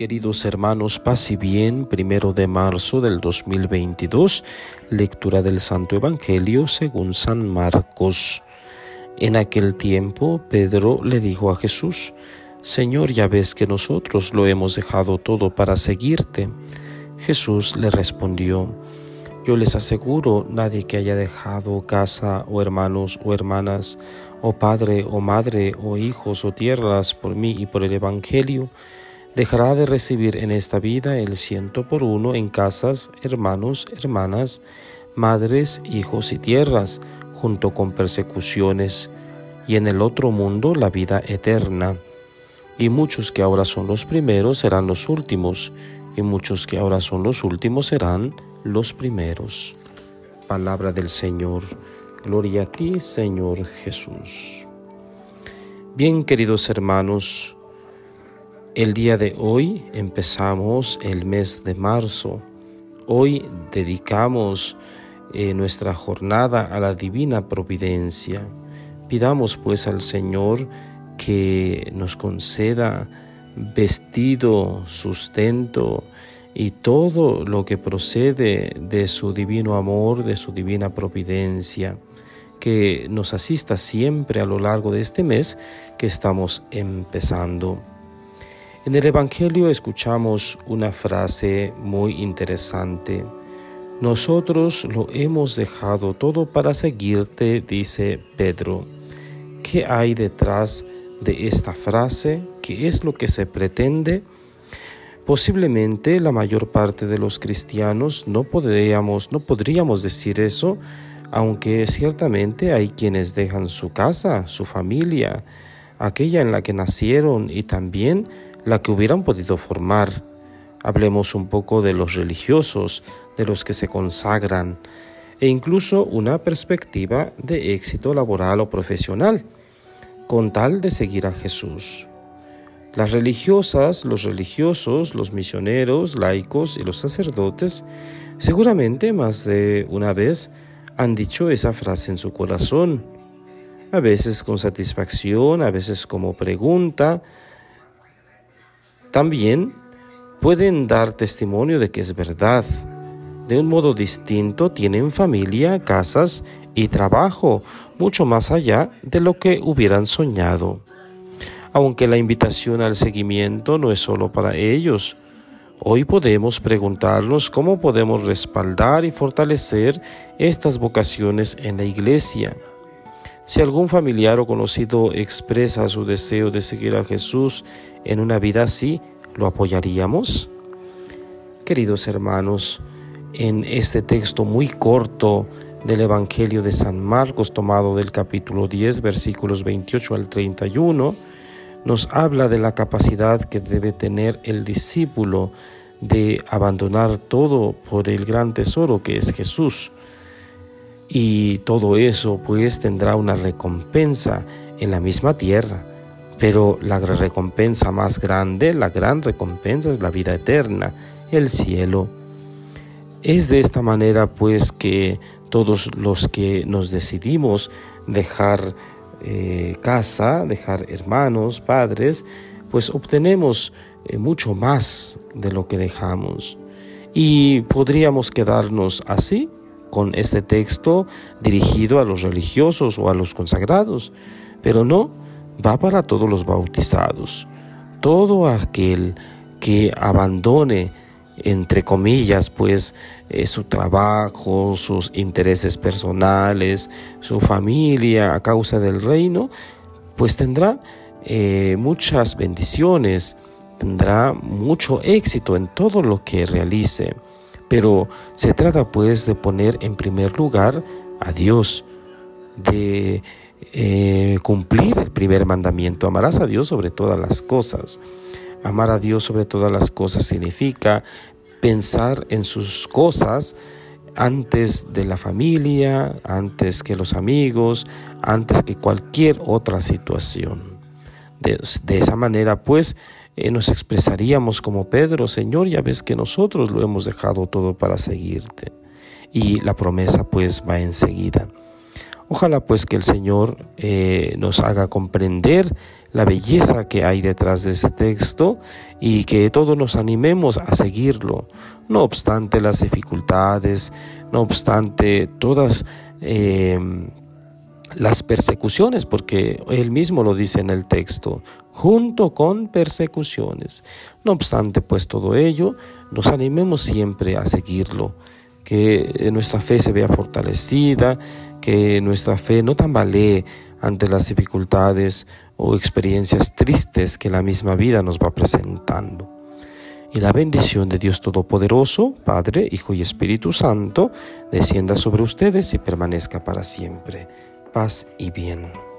Queridos hermanos, paz y bien, primero de marzo del 2022, lectura del Santo Evangelio según San Marcos. En aquel tiempo, Pedro le dijo a Jesús, Señor, ya ves que nosotros lo hemos dejado todo para seguirte. Jesús le respondió, Yo les aseguro, nadie que haya dejado casa o hermanos o hermanas, o padre o madre o hijos o tierras por mí y por el Evangelio, dejará de recibir en esta vida el ciento por uno en casas, hermanos, hermanas, madres, hijos y tierras, junto con persecuciones, y en el otro mundo la vida eterna. Y muchos que ahora son los primeros serán los últimos, y muchos que ahora son los últimos serán los primeros. Palabra del Señor. Gloria a ti, Señor Jesús. Bien, queridos hermanos, el día de hoy empezamos el mes de marzo. Hoy dedicamos eh, nuestra jornada a la divina providencia. Pidamos pues al Señor que nos conceda vestido, sustento y todo lo que procede de su divino amor, de su divina providencia, que nos asista siempre a lo largo de este mes que estamos empezando. En el Evangelio escuchamos una frase muy interesante. Nosotros lo hemos dejado todo para seguirte, dice Pedro. ¿Qué hay detrás de esta frase? ¿Qué es lo que se pretende? Posiblemente la mayor parte de los cristianos no podríamos, decir eso, aunque ciertamente hay quienes dejan su casa, su familia, aquella en la que nacieron y también la que hubieran podido formar. Hablemos un poco de los religiosos, de los que se consagran, e incluso una perspectiva de éxito laboral o profesional, con tal de seguir a Jesús. Las religiosas, los religiosos, los misioneros, laicos y los sacerdotes seguramente más de una vez han dicho esa frase en su corazón, a veces con satisfacción, a veces como pregunta, también pueden dar testimonio de que es verdad. De un modo distinto tienen familia, casas y trabajo, mucho más allá de lo que hubieran soñado. Aunque la invitación al seguimiento no es solo para ellos, hoy podemos preguntarnos cómo podemos respaldar y fortalecer estas vocaciones en la iglesia. Si algún familiar o conocido expresa su deseo de seguir a Jesús en una vida así, ¿lo apoyaríamos? Queridos hermanos, en este texto muy corto del Evangelio de San Marcos, tomado del capítulo 10, versículos 28 al 31, nos habla de la capacidad que debe tener el discípulo de abandonar todo por el gran tesoro que es Jesús y todo eso pues tendrá una recompensa en la misma tierra. Pero la recompensa más grande, la gran recompensa es la vida eterna, el cielo. Es de esta manera pues que todos los que nos decidimos dejar eh, casa, dejar hermanos, padres, pues obtenemos eh, mucho más de lo que dejamos. Y podríamos quedarnos así con este texto dirigido a los religiosos o a los consagrados, pero no, va para todos los bautizados. Todo aquel que abandone, entre comillas, pues eh, su trabajo, sus intereses personales, su familia a causa del reino, pues tendrá eh, muchas bendiciones, tendrá mucho éxito en todo lo que realice. Pero se trata pues de poner en primer lugar a Dios, de eh, cumplir el primer mandamiento. Amarás a Dios sobre todas las cosas. Amar a Dios sobre todas las cosas significa pensar en sus cosas antes de la familia, antes que los amigos, antes que cualquier otra situación. De, de esa manera, pues, eh, nos expresaríamos como Pedro, Señor, ya ves que nosotros lo hemos dejado todo para seguirte. Y la promesa pues va enseguida. Ojalá pues que el Señor eh, nos haga comprender la belleza que hay detrás de ese texto y que todos nos animemos a seguirlo, no obstante las dificultades, no obstante todas em, las persecuciones, porque él mismo lo dice en el texto, junto con persecuciones. No obstante, pues todo ello, nos animemos siempre a seguirlo, que nuestra fe se vea fortalecida, que nuestra fe no tambalee ante las dificultades o experiencias tristes que la misma vida nos va presentando. Y la bendición de Dios Todopoderoso, Padre, Hijo y Espíritu Santo, descienda sobre ustedes y permanezca para siempre. Paz y bien.